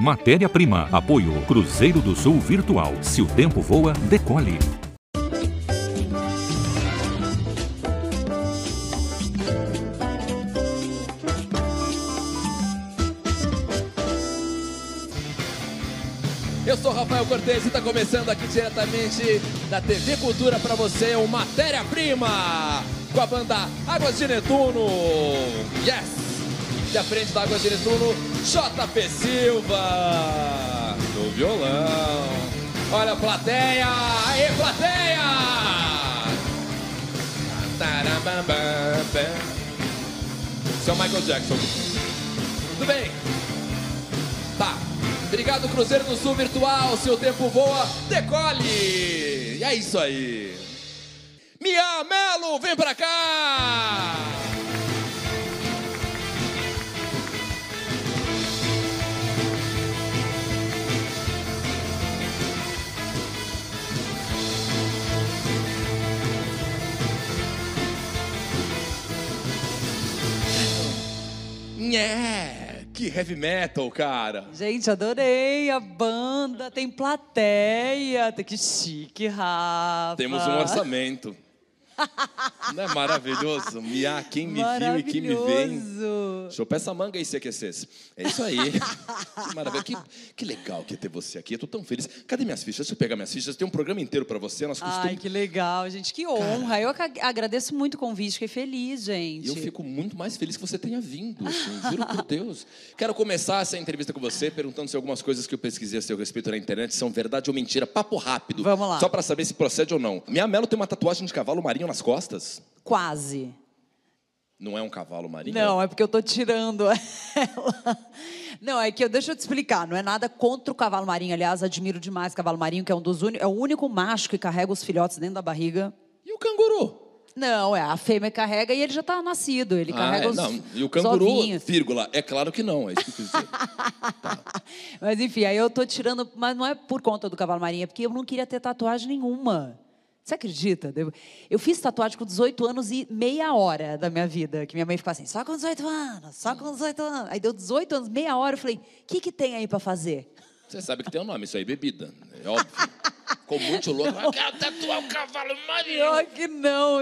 Matéria-prima. Apoio Cruzeiro do Sul Virtual. Se o tempo voa, decole. Eu sou Rafael Cortez e está começando aqui diretamente da TV Cultura para você o Matéria-Prima com a banda Águas de Netuno. Yes! E à frente da Águas de Netuno, JP Silva no violão. Olha a plateia! Aê, plateia! Seu Michael Jackson. Tudo bem? Tá. Obrigado, Cruzeiro do Sul Virtual. Seu tempo voa, decole! E é isso aí. Mia Melo, vem pra cá! Nhé, que heavy metal, cara. Gente, adorei a banda. Tem plateia. Que chique, Rafa. Temos um orçamento. Não é maravilhoso? Mia, quem me viu e quem me eu pegar essa manga aí se aquecesse. É isso aí. que maravilha. Que, que, legal que é ter você aqui. Eu tô tão feliz. Cadê minhas fichas? Deixa eu pegar minhas fichas. Tem um programa inteiro para você. Nós costumamos... Ai, que legal, gente. Que honra. Cara... Eu agradeço muito o convite. Fiquei feliz, gente. Eu fico muito mais feliz que você tenha vindo. Assim, juro por Deus. Quero começar essa entrevista com você perguntando se algumas coisas que eu pesquisei a seu respeito na internet são verdade ou mentira. Papo rápido. Vamos lá. Só para saber se procede ou não. Minha Melo tem uma tatuagem de cavalo marinho nas costas? Quase. Não é um cavalo marinho? Não, é porque eu estou tirando ela. Não, é que eu, deixa eu te explicar. Não é nada contra o cavalo marinho. Aliás, admiro demais o cavalo marinho, que é um dos é o único macho que carrega os filhotes dentro da barriga. E o canguru? Não, é a fêmea carrega e ele já está nascido. Ele ah, carrega é, os Não, e o canguru, vírgula, é claro que não, é isso que eu quis dizer. tá. Mas enfim, aí eu estou tirando, mas não é por conta do cavalo marinho, é porque eu não queria ter tatuagem nenhuma. Você acredita? Eu fiz tatuagem com 18 anos e meia hora da minha vida. Que minha mãe ficou assim, só com 18 anos, só com 18 anos. Aí deu 18 anos, meia hora, eu falei, o que, que tem aí para fazer? Você sabe que tem um nome, isso aí, bebida. É óbvio. Ficou muito louco. Eu quero tatuar o cavalo marinho. Que não.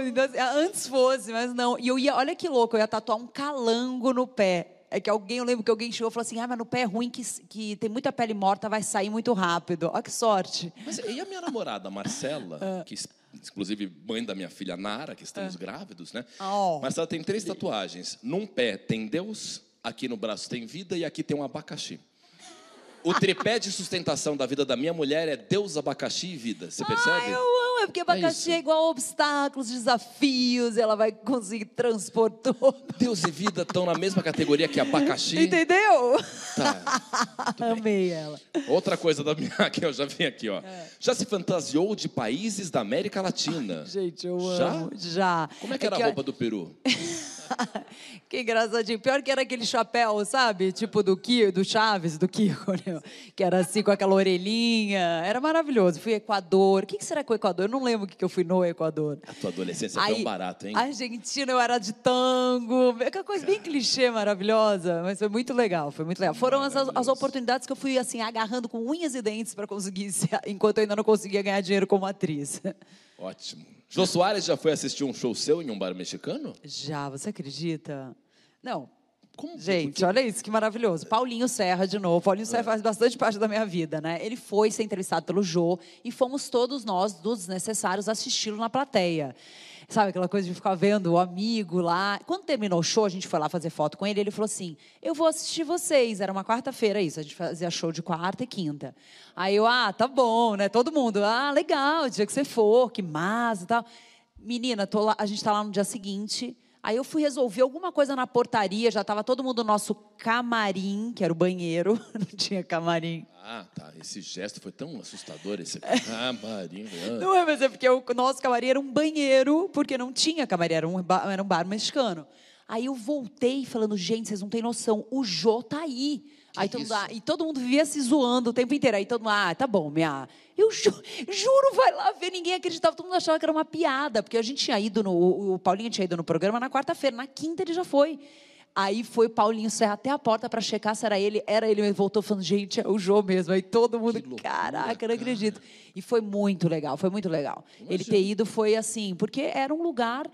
Antes fosse, mas não. E eu ia, olha que louco, eu ia tatuar um calango no pé. É que alguém, eu lembro que alguém chegou e falou assim: ah, mas no pé é ruim que, que tem muita pele morta, vai sair muito rápido. Olha que sorte. Mas e a minha namorada, Marcela, ah. que inclusive mãe da minha filha Nara, que estamos é. grávidos, né? Oh. Mas ela tem três tatuagens. Num pé tem Deus, aqui no braço tem vida e aqui tem um abacaxi. O tripé de sustentação da vida da minha mulher é Deus, abacaxi e vida. Você percebe? Ah, eu amo, é porque abacaxi é, é igual a obstáculos, desafios, ela vai conseguir transpor tudo. Deus e vida estão na mesma categoria que abacaxi. Entendeu? Tá. Amei ela. Outra coisa da minha, que eu já vim aqui, ó. É. Já se fantasiou de países da América Latina? Ai, gente, eu já? amo. Já. Como é que era é que a roupa eu... do Peru? que engraçadinho. Pior que era aquele chapéu, sabe? Tipo do, Ki, do Chaves, do Kiko, né? Que era assim com aquela orelhinha. Era maravilhoso. Fui Equador. O que, será que o Equador? Eu não lembro o que, eu fui no Equador. A tua adolescência Aí, foi um barato, hein? Argentina, eu era de tango. Aquela coisa bem clichê, maravilhosa. Mas foi muito legal, foi muito legal. Foram as, as oportunidades que eu fui, assim, agarrando com unhas e dentes para conseguir, enquanto eu ainda não conseguia ganhar dinheiro como atriz. Ótimo. Jô Soares já foi assistir um show seu em um bar mexicano? Já, você acredita? Não. Como? Gente, Porque... olha isso, que maravilhoso. Paulinho Serra, de novo. Paulinho Serra é. faz bastante parte da minha vida, né? Ele foi ser entrevistado pelo Jô e fomos todos nós, dos necessários, assisti-lo na plateia. Sabe aquela coisa de ficar vendo o amigo lá. Quando terminou o show, a gente foi lá fazer foto com ele. Ele falou assim: Eu vou assistir vocês. Era uma quarta-feira isso. A gente fazia show de quarta e quinta. Aí eu, ah, tá bom, né? Todo mundo, ah, legal, o dia que você for, que massa e tal. Menina, lá, a gente está lá no dia seguinte. Aí eu fui resolver alguma coisa na portaria, já estava todo mundo no nosso camarim, que era o banheiro, não tinha camarim. Ah, tá. Esse gesto foi tão assustador, esse camarim. Ah. Não é, mas é porque o nosso camarim era um banheiro, porque não tinha camarim, era um bar, era um bar mexicano. Aí eu voltei falando, gente, vocês não têm noção, o Jô tá aí. Aí todo mundo, ah, e todo mundo vivia se zoando o tempo inteiro. Aí todo mundo, ah, tá bom, minha. Eu ju, juro, vai lá ver, ninguém acreditava. Todo mundo achava que era uma piada, porque a gente tinha ido no. O Paulinho tinha ido no programa na quarta-feira, na quinta ele já foi. Aí foi o Paulinho Serra até a porta para checar se era ele. Era ele, ele voltou falando, gente, é o Jô mesmo. Aí todo mundo, loucura, caraca, não acredito. E foi muito legal, foi muito legal. Imagina. Ele ter ido foi assim, porque era um lugar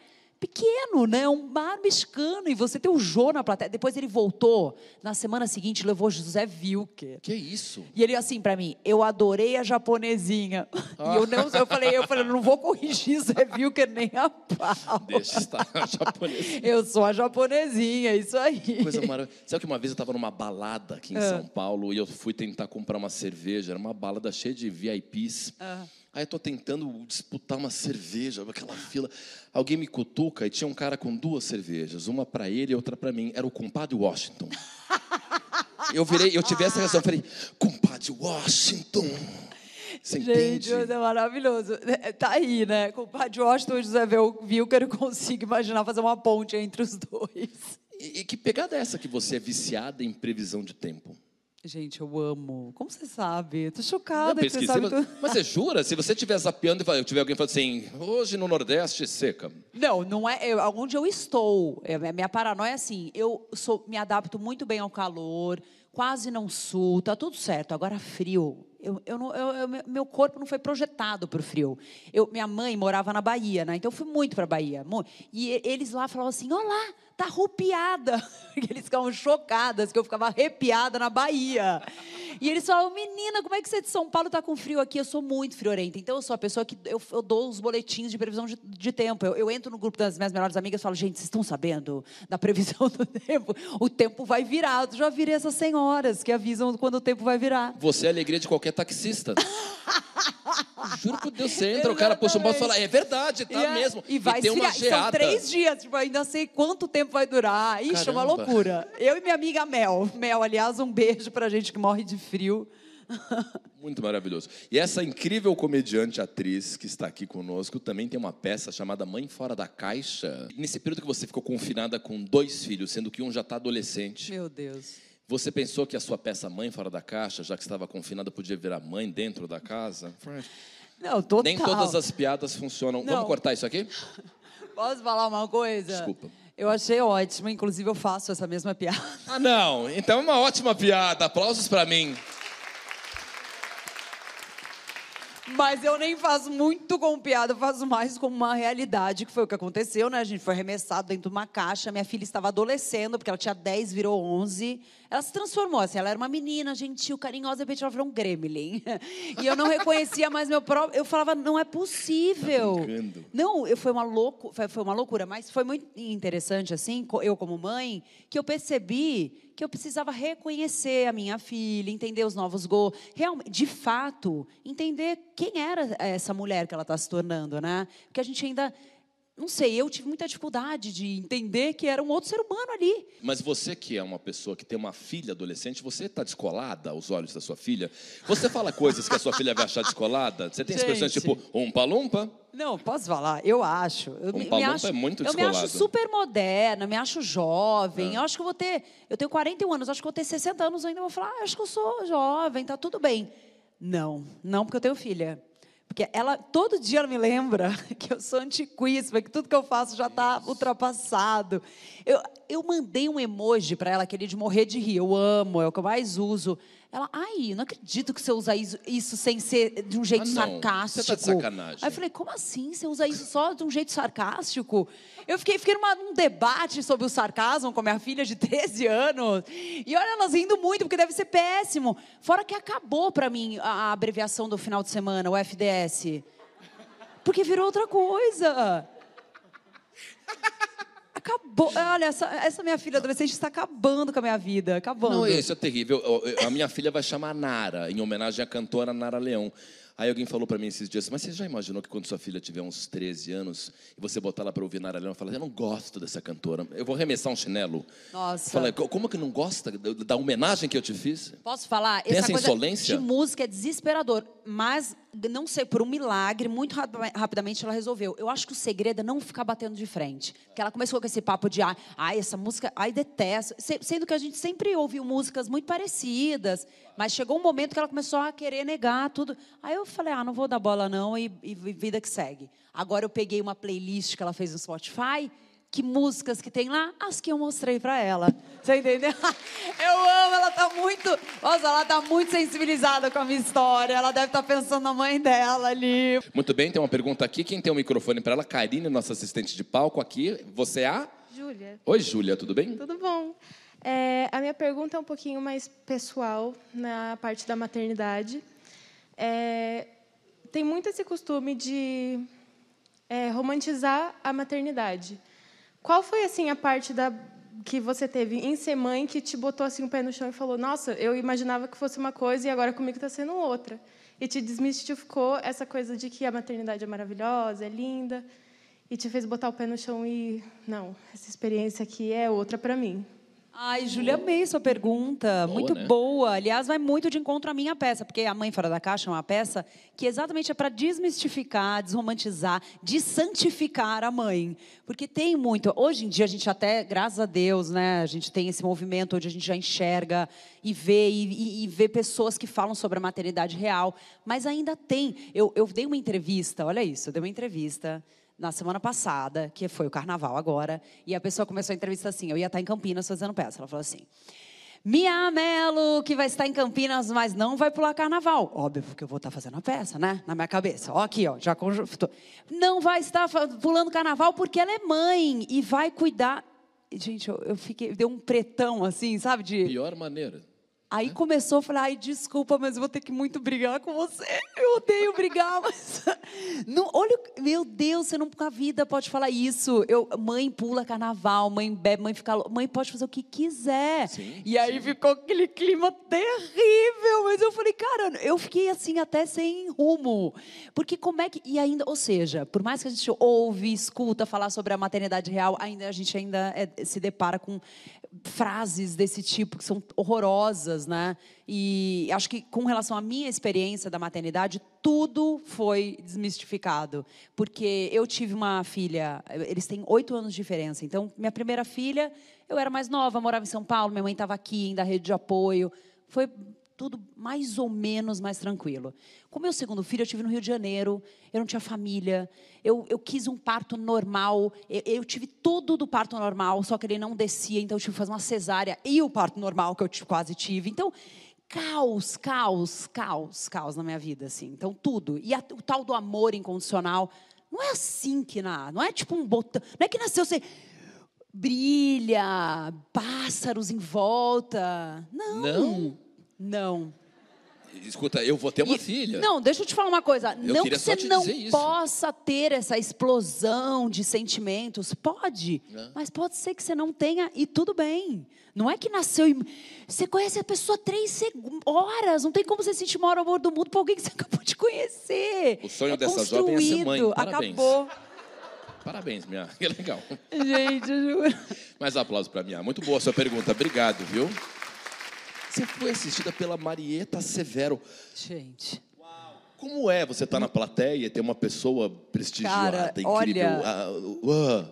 pequeno, né? Um bar mexicano. E você tem o Jô na plateia. Depois ele voltou. Na semana seguinte, levou José Wilker. Que isso? E ele assim para mim, eu adorei a japonesinha. Ah. E eu não, eu falei, eu falei, não vou corrigir José Wilker nem a pau. Deixa estar a japonesinha. Eu sou a japonesinha, isso aí. Coisa maravilhosa. Sabe que uma vez eu estava numa balada aqui em ah. São Paulo e eu fui tentar comprar uma cerveja. Era uma balada cheia de VIPs. Ah. Aí eu tô tentando disputar uma cerveja, aquela fila. Alguém me cutuca e tinha um cara com duas cervejas, uma para ele e outra para mim. Era o compadre Washington. Eu virei, eu tive essa reação, falei, compadre Washington. Você Gente, entende? é maravilhoso. É, tá aí, né? Compadre Washington e José Wilker, eu consigo imaginar fazer uma ponte entre os dois. E, e que pegada é essa que você é viciada em previsão de tempo? Gente, eu amo. Como você sabe? Tô chocada que você sabe tudo. Mas você jura? Se você estiver zapeando e tiver alguém falando assim, hoje no Nordeste seca. Não, não é. Eu, onde eu estou, é, minha paranoia é assim, eu sou, me adapto muito bem ao calor, quase não sul, tá tudo certo. Agora frio, eu, eu, não, eu, meu corpo não foi projetado para o frio. Eu, minha mãe morava na Bahia, né? Então eu fui muito para a Bahia. E eles lá falavam assim: Olá, tá arrupiada. Eles ficavam chocadas que eu ficava arrepiada na Bahia. E eles falavam, menina, como é que você de São Paulo tá com frio aqui? Eu sou muito friorenta. Então eu sou a pessoa que eu, eu dou os boletins de previsão de, de tempo. Eu, eu, entro no grupo das minhas melhores amigas e falo, gente, vocês estão sabendo da previsão do tempo? O tempo vai virar. Eu já virei essas senhoras que avisam quando o tempo vai virar. Você é a alegria de qualquer taxista. Juro por Deus, você entra, Exatamente. o cara puxa um balde e fala, é verdade, tá é, mesmo. E vai e tem uma geada. São três dias, tipo, ainda sei quanto tempo vai durar. Ixi, Caramba. é uma loucura. Eu e minha amiga Mel. Mel, aliás, um beijo pra gente que morre de frio. Muito maravilhoso. E essa incrível comediante, atriz que está aqui conosco, também tem uma peça chamada Mãe Fora da Caixa. Nesse período que você ficou confinada com dois filhos, sendo que um já está adolescente. Meu Deus. Você pensou que a sua peça Mãe Fora da Caixa, já que estava confinada, podia virar mãe dentro da casa? Não, total. Nem todas as piadas funcionam. Não. Vamos cortar isso aqui? Posso falar uma coisa? Desculpa. Eu achei ótimo, inclusive eu faço essa mesma piada. Ah, não. Então é uma ótima piada. Aplausos para mim. Mas eu nem faço muito com piada, eu faço mais como uma realidade, que foi o que aconteceu, né? A gente foi arremessado dentro de uma caixa, minha filha estava adolescendo, porque ela tinha 10, virou 11. Ela se transformou, assim, ela era uma menina gentil, carinhosa, de repente ela virou um gremlin. E eu não reconhecia mais meu próprio. Eu falava, não é possível. Tá não, eu, foi, uma louco, foi, foi uma loucura, mas foi muito interessante, assim, eu como mãe, que eu percebi que eu precisava reconhecer a minha filha, entender os novos gols, realmente, de fato, entender quem era essa mulher que ela está se tornando, né? Porque a gente ainda não sei, eu tive muita dificuldade de entender que era um outro ser humano ali. Mas você que é uma pessoa que tem uma filha adolescente, você está descolada aos olhos da sua filha? Você fala coisas que a sua filha vai achar descolada? Você tem expressões tipo umpa-lumpa? Não, posso falar? Eu acho. Eu um me, acho, é muito Eu me acho super moderna, me acho jovem. É. Eu acho que eu vou ter. Eu tenho 41 anos, acho que vou ter 60 anos ainda. Vou falar, ah, acho que eu sou jovem, tá tudo bem. Não, não porque eu tenho filha. Porque ela, todo dia ela me lembra que eu sou antiquíssima, que tudo que eu faço já está ultrapassado. Eu, eu mandei um emoji para ela, aquele de morrer de rir. Eu amo, é o que eu mais uso. Ela, ai, não acredito que você usa isso, isso sem ser de um jeito ah, sarcástico. Você tá de sacanagem. Aí eu falei, como assim? Você usa isso só de um jeito sarcástico? Eu fiquei, fiquei numa, num debate sobre o sarcasmo com a minha filha de 13 anos. E olha, elas rindo muito, porque deve ser péssimo. Fora que acabou para mim a, a abreviação do final de semana, o FDS. Porque virou outra coisa acabou. Olha, essa, essa minha filha adolescente está acabando com a minha vida. Acabando. Não, isso é terrível. A minha filha vai chamar Nara, em homenagem à cantora Nara Leão. Aí alguém falou para mim esses dias, mas você já imaginou que quando sua filha tiver uns 13 anos e você botar ela para ouvir Nara Leão, fala, eu não gosto dessa cantora, eu vou arremessar um chinelo. Nossa. Fala, como que não gosta da homenagem que eu te fiz? Posso falar? Tem essa, essa insolência? de música é desesperador, mas não sei, por um milagre, muito rapidamente ela resolveu. Eu acho que o segredo é não ficar batendo de frente. Porque ela começou com esse papo de, ai, ah, essa música, ai, detesto. Sendo que a gente sempre ouviu músicas muito parecidas, mas chegou um momento que ela começou a querer negar tudo. Aí eu falei, ah, não vou dar bola não, e, e vida que segue. Agora eu peguei uma playlist que ela fez no Spotify, que músicas que tem lá? As que eu mostrei para ela. Você entendeu? Eu amo, ela tá muito. Nossa, ela tá muito sensibilizada com a minha história. Ela deve estar tá pensando na mãe dela ali. Muito bem, tem uma pergunta aqui. Quem tem o um microfone para ela? Karine, nossa assistente de palco aqui. Você é a? Júlia. Oi, Júlia, tudo bem? Tudo bom. É, a minha pergunta é um pouquinho mais pessoal, na parte da maternidade. É, tem muito esse costume de é, romantizar a maternidade. Qual foi assim a parte da que você teve em ser mãe que te botou assim o pé no chão e falou: "Nossa, eu imaginava que fosse uma coisa e agora comigo está sendo outra"? E te desmistificou essa coisa de que a maternidade é maravilhosa, é linda, e te fez botar o pé no chão e não, essa experiência aqui é outra para mim. Ai, Júlia, amei sua pergunta. Boa, muito né? boa. Aliás, vai muito de encontro à minha peça, porque A Mãe Fora da Caixa é uma peça que exatamente é para desmistificar, desromantizar, desantificar a mãe. Porque tem muito. Hoje em dia, a gente até, graças a Deus, né, a gente tem esse movimento onde a gente já enxerga e vê, e, e vê pessoas que falam sobre a maternidade real. Mas ainda tem. Eu, eu dei uma entrevista, olha isso, eu dei uma entrevista na semana passada, que foi o carnaval agora, e a pessoa começou a entrevista assim, eu ia estar em Campinas fazendo peça. Ela falou assim: Mia Mello, que vai estar em Campinas, mas não vai pular carnaval. Óbvio, porque eu vou estar fazendo a peça, né? Na minha cabeça. Ó, aqui, ó, já conjuntou. Não vai estar pulando carnaval porque ela é mãe e vai cuidar. Gente, eu, eu fiquei, deu um pretão assim, sabe? De... Pior maneira. Aí começou, eu falei, ai, desculpa, mas eu vou ter que muito brigar com você. Eu odeio brigar, mas. Não, olha, meu Deus, você nunca na vida pode falar isso. Eu, mãe pula carnaval, mãe bebe, mãe fica. Mãe pode fazer o que quiser. Sim, e aí sim. ficou aquele clima terrível. Mas eu falei, cara, eu fiquei assim até sem rumo. Porque como é que. E ainda, ou seja, por mais que a gente ouve, escuta falar sobre a maternidade real, ainda a gente ainda é, se depara com frases desse tipo que são horrorosas, né? E acho que com relação à minha experiência da maternidade, tudo foi desmistificado, porque eu tive uma filha, eles têm oito anos de diferença. Então, minha primeira filha, eu era mais nova, morava em São Paulo, minha mãe estava aqui, ainda rede de apoio. Foi tudo mais ou menos mais tranquilo. Com meu segundo filho, eu tive no Rio de Janeiro, eu não tinha família, eu, eu quis um parto normal, eu, eu, tive tudo do parto normal, só que ele não descia, então eu tive que fazer uma cesárea e o parto normal que eu quase tive. Então, caos, caos, caos, caos na minha vida, assim. Então, tudo. E a, o tal do amor incondicional, não é assim que nasce, não é tipo um botão, não é que nasceu você brilha, pássaros em volta. Não. Não. Não. Escuta, eu vou ter uma e, filha. Não, deixa eu te falar uma coisa. Eu não que você não possa ter essa explosão de sentimentos. Pode, é. mas pode ser que você não tenha e tudo bem. Não é que nasceu e. Você conhece a pessoa três horas. Não tem como você sentir o maior amor do mundo para alguém que você acabou de conhecer. O sonho é dessa jovem é ser mãe. Parabéns. Acabou. Parabéns, minha. Que legal. Gente, eu juro. Mais aplausos para minha. Muito boa a sua pergunta. Obrigado, viu? Você foi assistida pela Marieta Severo. Gente. Como é você estar tá na plateia e ter uma pessoa prestigiosa, Cara, incrível? Olha, uh, uh.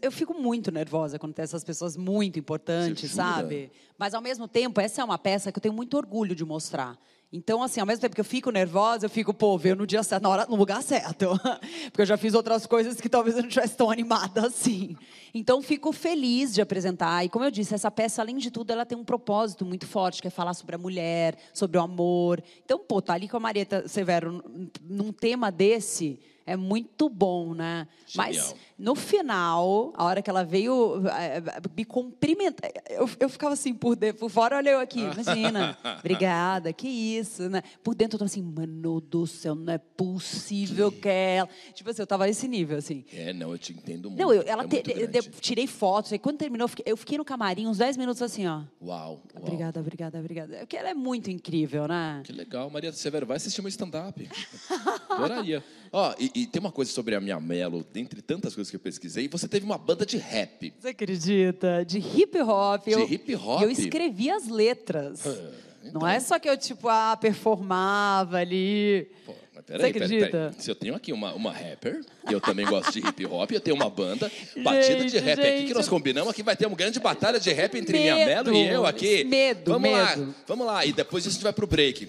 Eu fico muito nervosa quando tem essas pessoas muito importantes, sabe? Mas ao mesmo tempo, essa é uma peça que eu tenho muito orgulho de mostrar. Então, assim, ao mesmo tempo que eu fico nervosa, eu fico, pô, veio no dia certo, na hora, no lugar certo. Porque eu já fiz outras coisas que talvez eu não estivesse tão animada assim. Então, fico feliz de apresentar. E como eu disse, essa peça, além de tudo, ela tem um propósito muito forte, que é falar sobre a mulher, sobre o amor. Então, pô, tá ali com a Marieta Severo num tema desse é muito bom, né? Genial. Mas no final, a hora que ela veio eh, me cumprimentar, eu, eu ficava assim por dentro, por fora, olha eu aqui, imagina, obrigada, que isso, né? Por dentro eu tô assim, mano do céu, não é possível que, que ela. Tipo assim, eu tava nesse nível, assim. É, não, eu te entendo muito. Não, eu, ela é te, eu, tirei fotos, aí quando terminou, eu fiquei, eu fiquei, no camarim uns 10 minutos assim, ó. Uau. Obrigada, obrigada, obrigada. Porque ela é muito incrível, né? Que legal, Maria Severo, vai assistir meu stand-up. Adoraria. Ó, e, e, tem uma coisa sobre a minha Melo, dentre tantas coisas que eu pesquisei, você teve uma banda de rap. Você acredita? De hip hop. De eu, hip hop. Eu escrevi as letras. Ah, então. Não é só que eu, tipo, ah, performava ali. Pô, mas peraí, Você acredita? Peraí, peraí. Se eu tenho aqui uma, uma rapper, e eu também gosto de hip hop, eu tenho uma banda, batida gente, de rap gente. aqui que nós combinamos, aqui vai ter uma grande batalha de rap entre medo, minha Melo e eu aqui. Medo, Vamos medo. lá, vamos lá. E depois a gente vai pro break.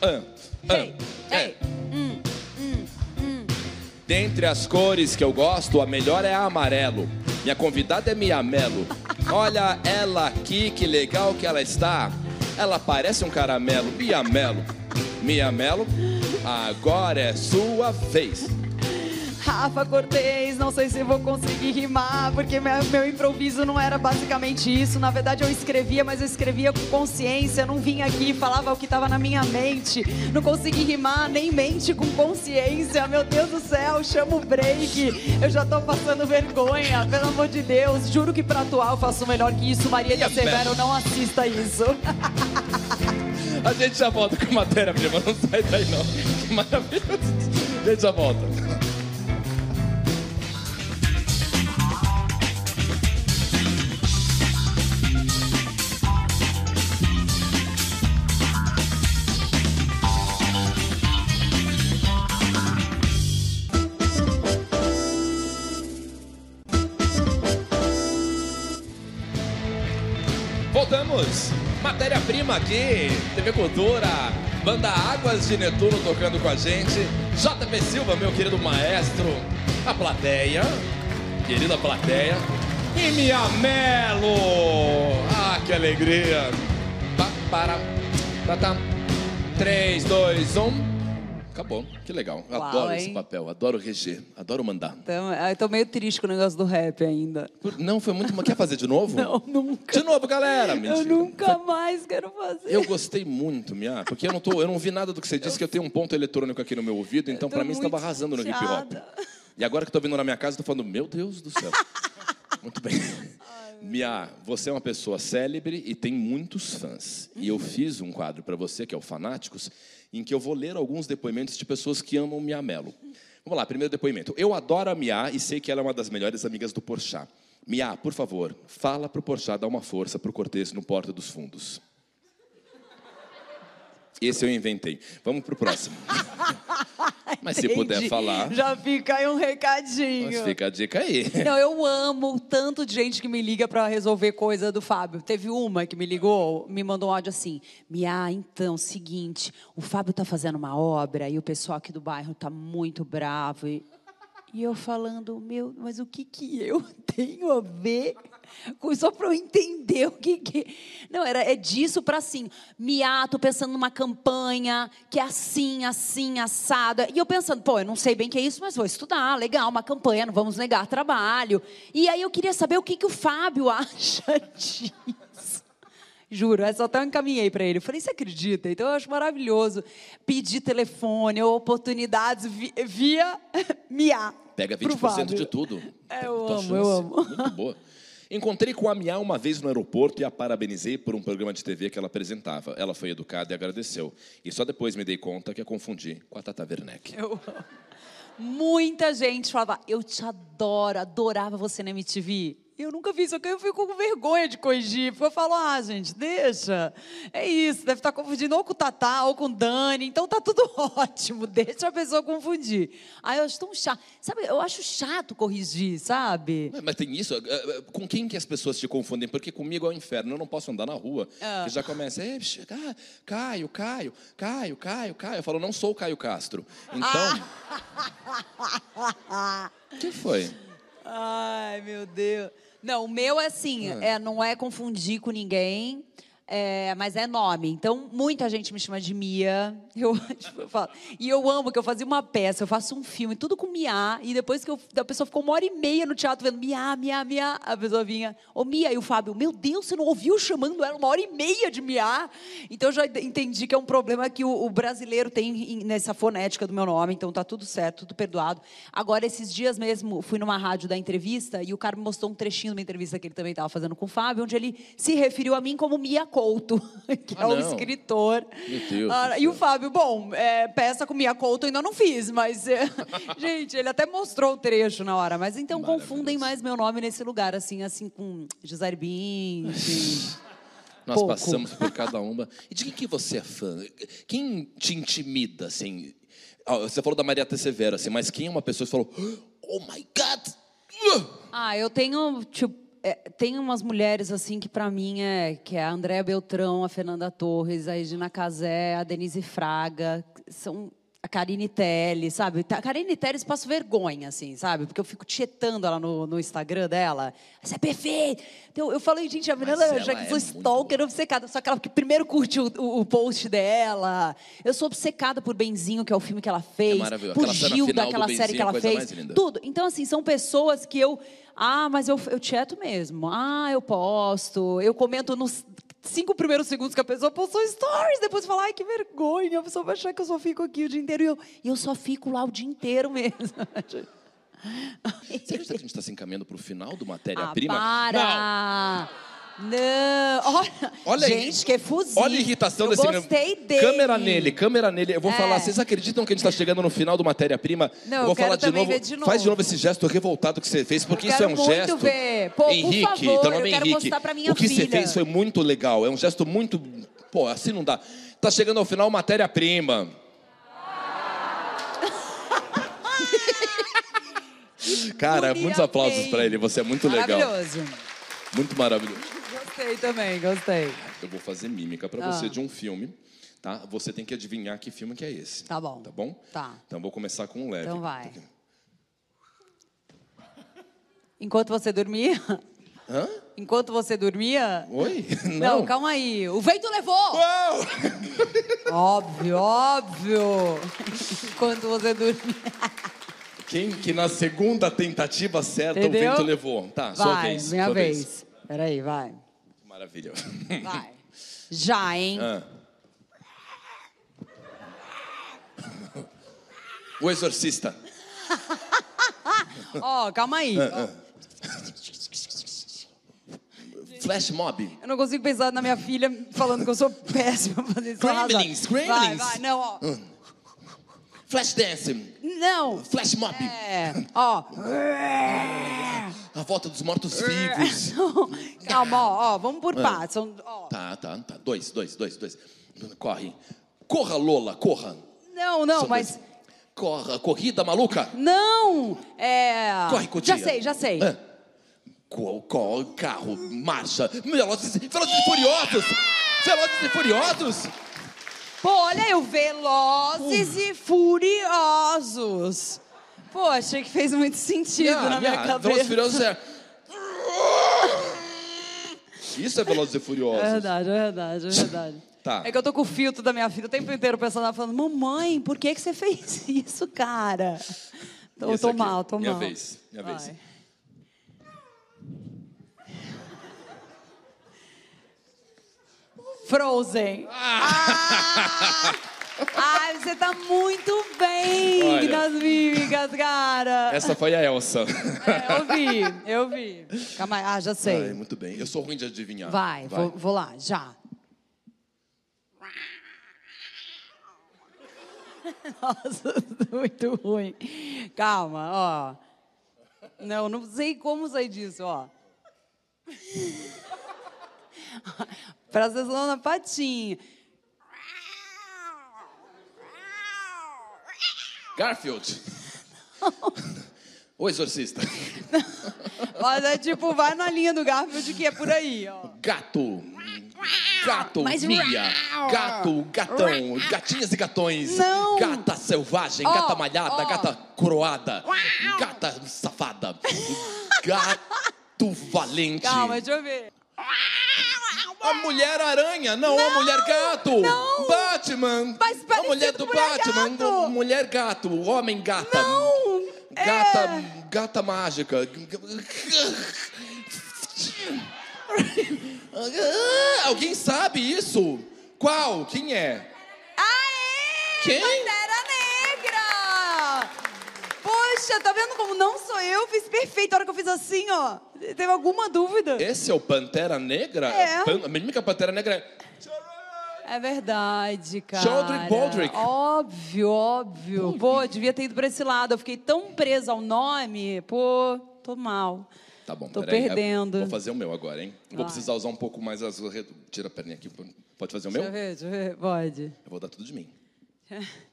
Ah, ah, ei, é. ei. Dentre as cores que eu gosto, a melhor é a amarelo. Minha convidada é Mia Melo. Olha ela aqui, que legal que ela está. Ela parece um caramelo. Mia Melo. Mia Melo, agora é sua vez. Rafa Cortez, não sei se vou conseguir rimar, porque meu, meu, improviso não era basicamente isso. Na verdade, eu escrevia, mas eu escrevia com consciência. Não vinha aqui, falava o que estava na minha mente. Não consegui rimar, nem mente com consciência. Meu Deus do céu, chamo o break. Eu já tô passando vergonha, pelo amor de Deus. Juro que para atuar eu faço melhor que isso. Maria de Severo, não assista isso. A gente já volta com a matéria-prima, não sai daí não. Que maravilhoso. A gente já volta. Matéria-prima aqui, TV Cultura, Banda Águas de Netuno tocando com a gente, JP Silva, meu querido maestro, a plateia, querida plateia, e Mia Melo. Ah, que alegria. Pa, para, tá, tá. 3, 2, 1. Acabou. Que legal. Uau, adoro hein? esse papel, adoro reger, adoro mandar. Então, eu tô meio triste com o negócio do rap ainda. Não, foi muito. Quer fazer de novo? Não, nunca. De novo, galera. Mentira. Eu nunca mais quero fazer. Eu gostei muito, Mia, porque eu não, tô, eu não vi nada do que você disse, que eu tenho um ponto eletrônico aqui no meu ouvido, então para mim você estava arrasando no hip hop. E agora que eu tô vindo na minha casa, tô falando, meu Deus do céu. muito bem. Mia, você é uma pessoa célebre e tem muitos fãs. E eu fiz um quadro para você, que é o Fanáticos, em que eu vou ler alguns depoimentos de pessoas que amam Mia Mello. Vamos lá, primeiro depoimento. Eu adoro a Mia e sei que ela é uma das melhores amigas do Porchat. Mia, por favor, fala para o Porchat dar uma força para o Cortez no Porta dos Fundos. Esse eu inventei. Vamos para o próximo. Mas se puder falar. Já fica aí um recadinho. Mas fica a dica aí. Não, eu amo tanto de gente que me liga para resolver coisa do Fábio. Teve uma que me ligou, me mandou um áudio assim: Mia, então, seguinte, o Fábio tá fazendo uma obra e o pessoal aqui do bairro tá muito bravo. E, e eu falando, meu, mas o que que eu tenho a ver? Só para eu entender o que, que. Não, era, é disso para assim. Mia, tô pensando numa campanha que é assim, assim, assada. E eu pensando, pô, eu não sei bem o que é isso, mas vou estudar. Legal, uma campanha, não vamos negar trabalho. E aí eu queria saber o que, que o Fábio acha disso. Juro, essa até eu encaminhei para ele. Eu falei, você acredita? Então eu acho maravilhoso pedir telefone ou oportunidades via Mia. Pega 20% de tudo. É, eu amo, eu amo. Muito boa. Encontrei com a Mia uma vez no aeroporto e a parabenizei por um programa de TV que ela apresentava. Ela foi educada e agradeceu. E só depois me dei conta que a confundi com a Tata Werneck. Eu... Muita gente falava, eu te adoro, adorava você na MTV. Eu nunca vi isso eu fico com vergonha de corrigir. Porque eu falo, ah, gente, deixa. É isso, deve estar confundindo ou com o Tatá ou com o Dani. Então tá tudo ótimo, deixa a pessoa confundir. Aí eu acho tão chato. Sabe, eu acho chato corrigir, sabe? Mas, mas tem isso, eh, eh, com quem que as pessoas te confundem? Porque comigo é o inferno, eu não posso andar na rua. Ah. Já começa, ah, Caio, Caio, Caio, Caio, Caio. Eu falo, não sou o Caio Castro. Então. Ah. que foi? Ai, meu Deus. Não, o meu é assim, é. é não é confundir com ninguém. É, mas é nome. Então, muita gente me chama de Mia. Eu, tipo, eu falo, e eu amo que eu fazia uma peça, eu faço um filme, tudo com Mia. E depois que eu, a pessoa ficou uma hora e meia no teatro vendo Mia, Mia, Mia, a pessoa vinha, ô Mia, e o Fábio, meu Deus, você não ouviu chamando ela uma hora e meia de Mia? Então, eu já entendi que é um problema que o, o brasileiro tem nessa fonética do meu nome. Então, tá tudo certo, tudo perdoado. Agora, esses dias mesmo, fui numa rádio da entrevista e o cara me mostrou um trechinho de uma entrevista que ele também estava fazendo com o Fábio, onde ele se referiu a mim como Mia Couto, que ah, é o escritor. Meu Deus ah, e o Fábio, bom, é, peça com Mia Couto ainda não fiz, mas. É, gente, ele até mostrou o trecho na hora. Mas então confundem mais meu nome nesse lugar, assim, assim, com Gisele Bündchen. Nós Pouco. passamos por cada uma. E de quem que você é fã? Quem te intimida, assim? Você falou da Maria T. Severo, assim, mas quem é uma pessoa que falou, oh my God! Ah, eu tenho, tipo, é, tem umas mulheres assim que para mim é que é a Andréa Beltrão, a Fernanda Torres, a Regina Casé, a Denise Fraga, são a Karine Telles, sabe? A Karine Telles passo vergonha, assim, sabe? Porque eu fico tietando ela no, no Instagram dela. Você é perfeita! Então, eu falei, gente, a menina já que sou stalker, obcecada. Só que ela que primeiro curte o, o, o, post dela. Eu sou obcecada por Benzinho, que é o filme que ela fez. É por Gil, daquela série que ela é fez. Tudo. Então, assim, são pessoas que eu... Ah, mas eu, eu tieto mesmo. Ah, eu posto. Eu comento nos cinco primeiros segundos que a pessoa postou stories, depois fala, ai, que vergonha, a pessoa vai achar que eu só fico aqui o dia inteiro. E eu, eu só fico lá o dia inteiro mesmo. Você acredita que a gente está se encaminhando para o final do Matéria-Prima? Ah, para! Não! Não, olha, olha gente, que fuzil. Olha a irritação eu desse gostei dele. Câmera nele, câmera nele. Eu vou é. falar, vocês acreditam que a gente está chegando no final do matéria-prima? Não, eu vou eu falar de novo. de novo. Faz de novo esse gesto revoltado que você fez, porque eu isso é um gesto. Ver. Pô, Henrique, por favor, teu nome é Henrique. o que filha. você fez foi muito legal. É um gesto muito. Pô, assim não dá. Tá chegando ao final matéria-prima. Cara, muitos aplausos para ele. Você é muito legal. Maravilhoso. Muito maravilhoso. Gostei também, gostei. Eu vou fazer mímica para ah. você de um filme, tá? Você tem que adivinhar que filme que é esse. Tá bom. Tá bom? Tá. Então vou começar com um leve. Então vai. Enquanto você dormia? Hã? Enquanto você dormia? Oi? Não, Não calma aí. O vento levou! Uou! óbvio, óbvio. Enquanto você dormia. Quem que na segunda tentativa certa Entendeu? o vento levou? Tá, vai, sua vez. Minha sua vez. vez. Peraí, vai. Maravilha. Vai. Já, hein? Ah. O Exorcista. Ó, oh, calma aí. Ah, ah. Flash Mob. Eu não consigo pensar na minha filha falando que eu sou péssima pra fazer isso. Gremlins, Gremlins. Vai, vai, não, ó. Hum. Flash Dance. Não. Flash Mob. É, ó. A volta dos mortos-vivos. Calma, ó, ó, vamos por ah. partes. Tá, tá, tá. Dois, dois, dois, dois. Corre. Corra, Lola, corra. Não, não, Só mas... Dois. Corra, corrida maluca. Não, é... Corre, Cotia. Já sei, já sei. Ah. Qual, qual carro, marcha, velozes, velozes e furiosos. Velozes e furiosos. Pô, olha eu, velozes e furiosos. Pô, achei que fez muito sentido yeah, na minha yeah. cabeça. Velozes e Furiosos é... Isso é Velozes e Furiosos. É verdade, é verdade, é verdade. Tá. É que eu tô com o filtro da minha filha o tempo inteiro pensando, falando, mamãe, por que, que você fez isso, cara? Tô, tô mal, tô minha mal. Minha vez, minha Vai. vez. Frozen. Ah! Ai, você tá muito bem Olha, nas mímicas, cara. Essa foi a Elsa. É, eu vi, eu vi. Calma aí, ah, já sei. Ai, muito bem. Eu sou ruim de adivinhar. Vai, Vai. Vou, vou lá, já. Nossa, muito ruim. Calma, ó. Não, não sei como sair disso, ó. Presta atenção na patinha. Garfield. O exorcista. Mas é tipo, vai na linha do Garfield que é por aí, ó. Gato. Gato, Mas... Mia. Gato, gatão. Gatinhas e gatões. Não. Gata selvagem, oh, gata malhada, oh. gata coroada. Gata safada. Gato valente. Calma, deixa eu ver. A Mulher Aranha, não, não a Mulher Gato. Não. Batman. Mas a mulher do mulher Batman, gato. mulher gato, homem gata. Não. Gata, é... gata mágica. Alguém sabe isso? Qual? Quem é? Aê! Quem? Pantera Negra! Poxa, tá vendo como não sou eu? Fiz perfeito. A hora que eu fiz assim, ó. Teve alguma dúvida? Esse é o Pantera Negra? É. A mímica Pantera Negra é... É verdade, cara. Chadwick Baldrick. Óbvio, óbvio. Pô, devia ter ido pra esse lado. Eu fiquei tão presa ao nome. Pô, tô mal. Tá bom, Tô perdendo. Vou fazer o meu agora, hein? Vou precisar usar um pouco mais as... Tira a perninha aqui. Pode fazer o meu? Deixa eu ver, deixa eu ver. Pode. Eu vou dar tudo de mim.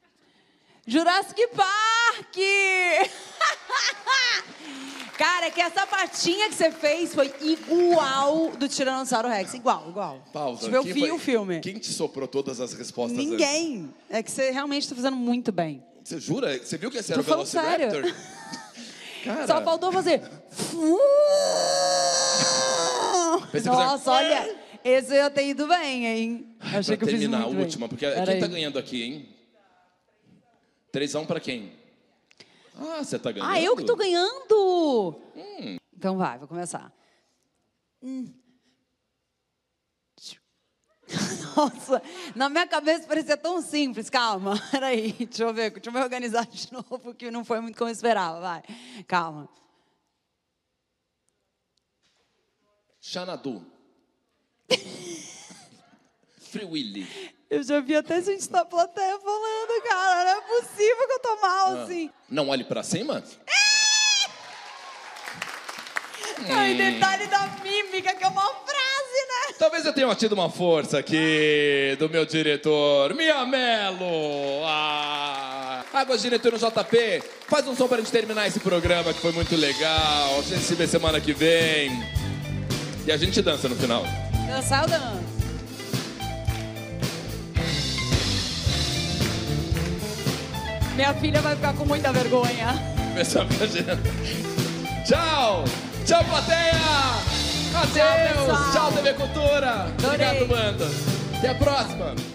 Jurassic Park! Cara, é que essa patinha que você fez foi igual do Tiranossauro Rex. Igual, igual. Pausa. Tipo, eu Quem vi foi- o filme. Quem te soprou todas as respostas antes? Ninguém. É que você realmente tá fazendo muito bem. Você jura? Você viu que esse era Tô o falando Velociraptor? Cara, Só faltou fazer. Pensei que Nossa, olha. Esse eu tenho ido bem, hein? Achei pra que eu fiz terminar muito a bem. última, porque Pera quem aí. tá ganhando aqui, hein? 3x1 pra quem? Ah, você tá ganhando? Ah, eu que tô ganhando! Hum. Então vai, vou começar. Hum. Nossa, na minha cabeça parecia tão simples. Calma, peraí, deixa eu ver, deixa eu me organizar de novo, porque não foi muito como eu esperava. Vai, calma. Xanadu. Free Willy. Eu já vi até gente da plateia falando, é possível que eu tô mal Ah. assim. Não olhe pra cima? Ai, detalhe da mímica, que é uma frase, né? Talvez eu tenha tido uma força aqui do meu diretor, Mia Mello. Ah. Águas Diretor no JP, faz um som pra gente terminar esse programa que foi muito legal. A gente se vê semana que vem. E a gente dança no final. Dançar eu danço. Minha filha vai ficar com muita vergonha. Gente. Tchau! Tchau, plateia! Adeus! pessoal. Tchau, TV Cultura! Adorei. Obrigado, banda! Até a próxima!